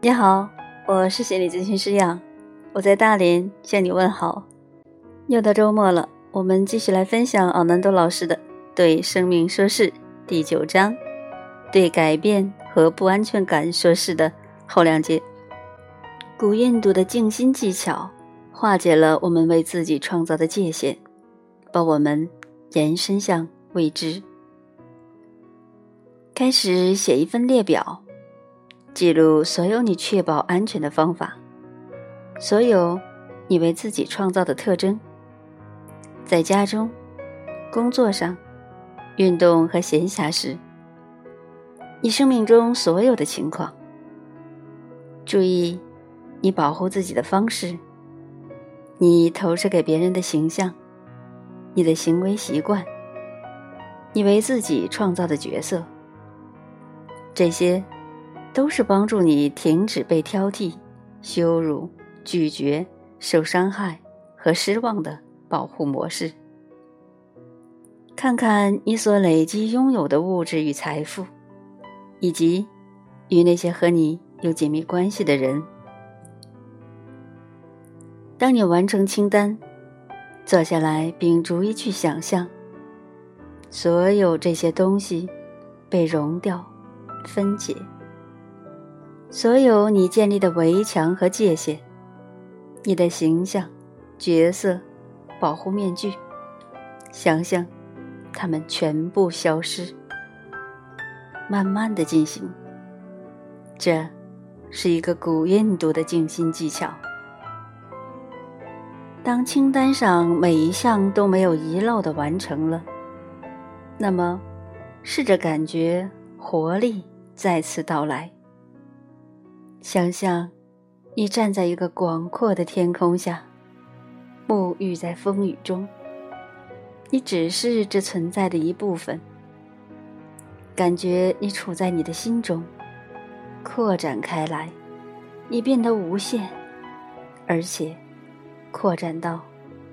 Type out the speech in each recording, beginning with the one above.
你好，我是心理咨询师杨，我在大连向你问好。又到周末了，我们继续来分享奥南多老师的《对生命说事》第九章“对改变和不安全感说事”的后两节。古印度的静心技巧化解了我们为自己创造的界限，把我们延伸向未知。开始写一份列表。记录所有你确保安全的方法，所有你为自己创造的特征，在家中、工作上、运动和闲暇时，你生命中所有的情况。注意你保护自己的方式，你投射给别人的形象，你的行为习惯，你为自己创造的角色，这些。都是帮助你停止被挑剔、羞辱、拒绝、受伤害和失望的保护模式。看看你所累积拥有的物质与财富，以及与那些和你有紧密关系的人。当你完成清单，坐下来并逐一去想象，所有这些东西被融掉、分解。所有你建立的围墙和界限，你的形象、角色、保护面具，想象它们全部消失，慢慢的进行。这是一个古印度的静心技巧。当清单上每一项都没有遗漏的完成了，那么试着感觉活力再次到来。想象，你站在一个广阔的天空下，沐浴在风雨中。你只是这存在的一部分。感觉你处在你的心中，扩展开来，你变得无限，而且扩展到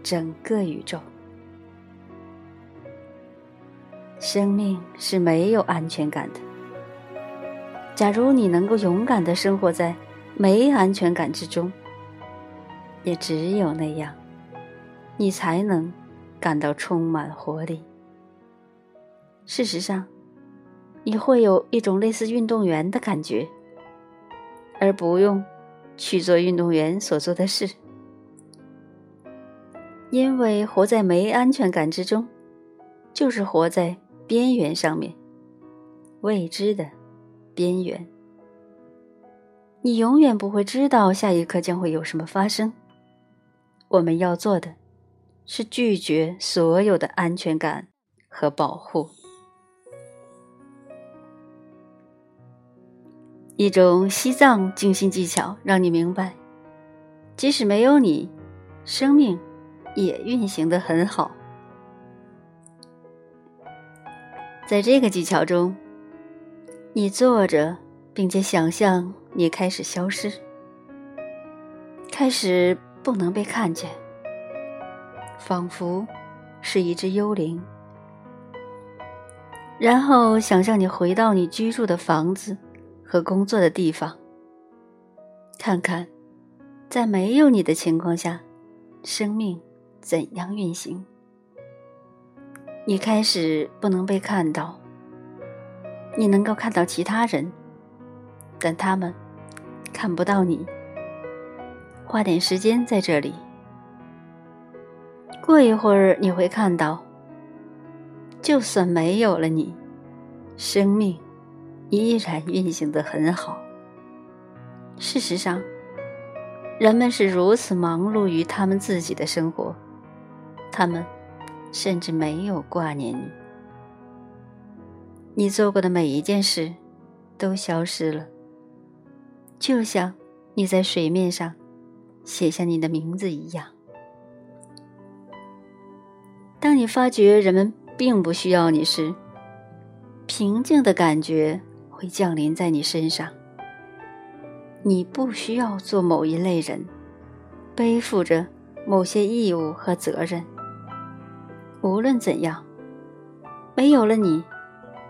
整个宇宙。生命是没有安全感的。假如你能够勇敢的生活在没安全感之中，也只有那样，你才能感到充满活力。事实上，你会有一种类似运动员的感觉，而不用去做运动员所做的事，因为活在没安全感之中，就是活在边缘上面，未知的。边缘，你永远不会知道下一刻将会有什么发生。我们要做的，是拒绝所有的安全感和保护。一种西藏静心技巧，让你明白，即使没有你，生命也运行的很好。在这个技巧中。你坐着，并且想象你开始消失，开始不能被看见，仿佛是一只幽灵。然后想象你回到你居住的房子和工作的地方，看看在没有你的情况下，生命怎样运行。你开始不能被看到。你能够看到其他人，但他们看不到你。花点时间在这里，过一会儿你会看到，就算没有了你，生命依然运行的很好。事实上，人们是如此忙碌于他们自己的生活，他们甚至没有挂念你。你做过的每一件事，都消失了，就像你在水面上写下你的名字一样。当你发觉人们并不需要你时，平静的感觉会降临在你身上。你不需要做某一类人，背负着某些义务和责任。无论怎样，没有了你。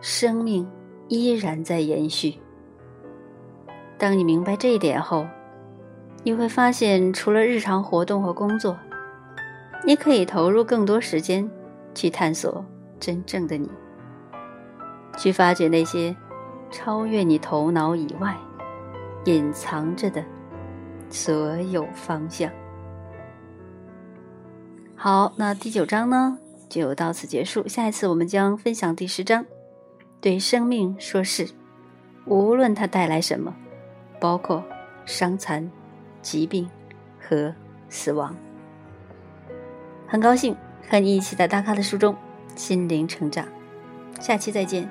生命依然在延续。当你明白这一点后，你会发现，除了日常活动和工作，你可以投入更多时间去探索真正的你，去发掘那些超越你头脑以外隐藏着的所有方向。好，那第九章呢，就到此结束。下一次我们将分享第十章，对生命说“是”，无论它带来什么。包括伤残、疾病和死亡。很高兴和你一起在大咖的书中心灵成长，下期再见。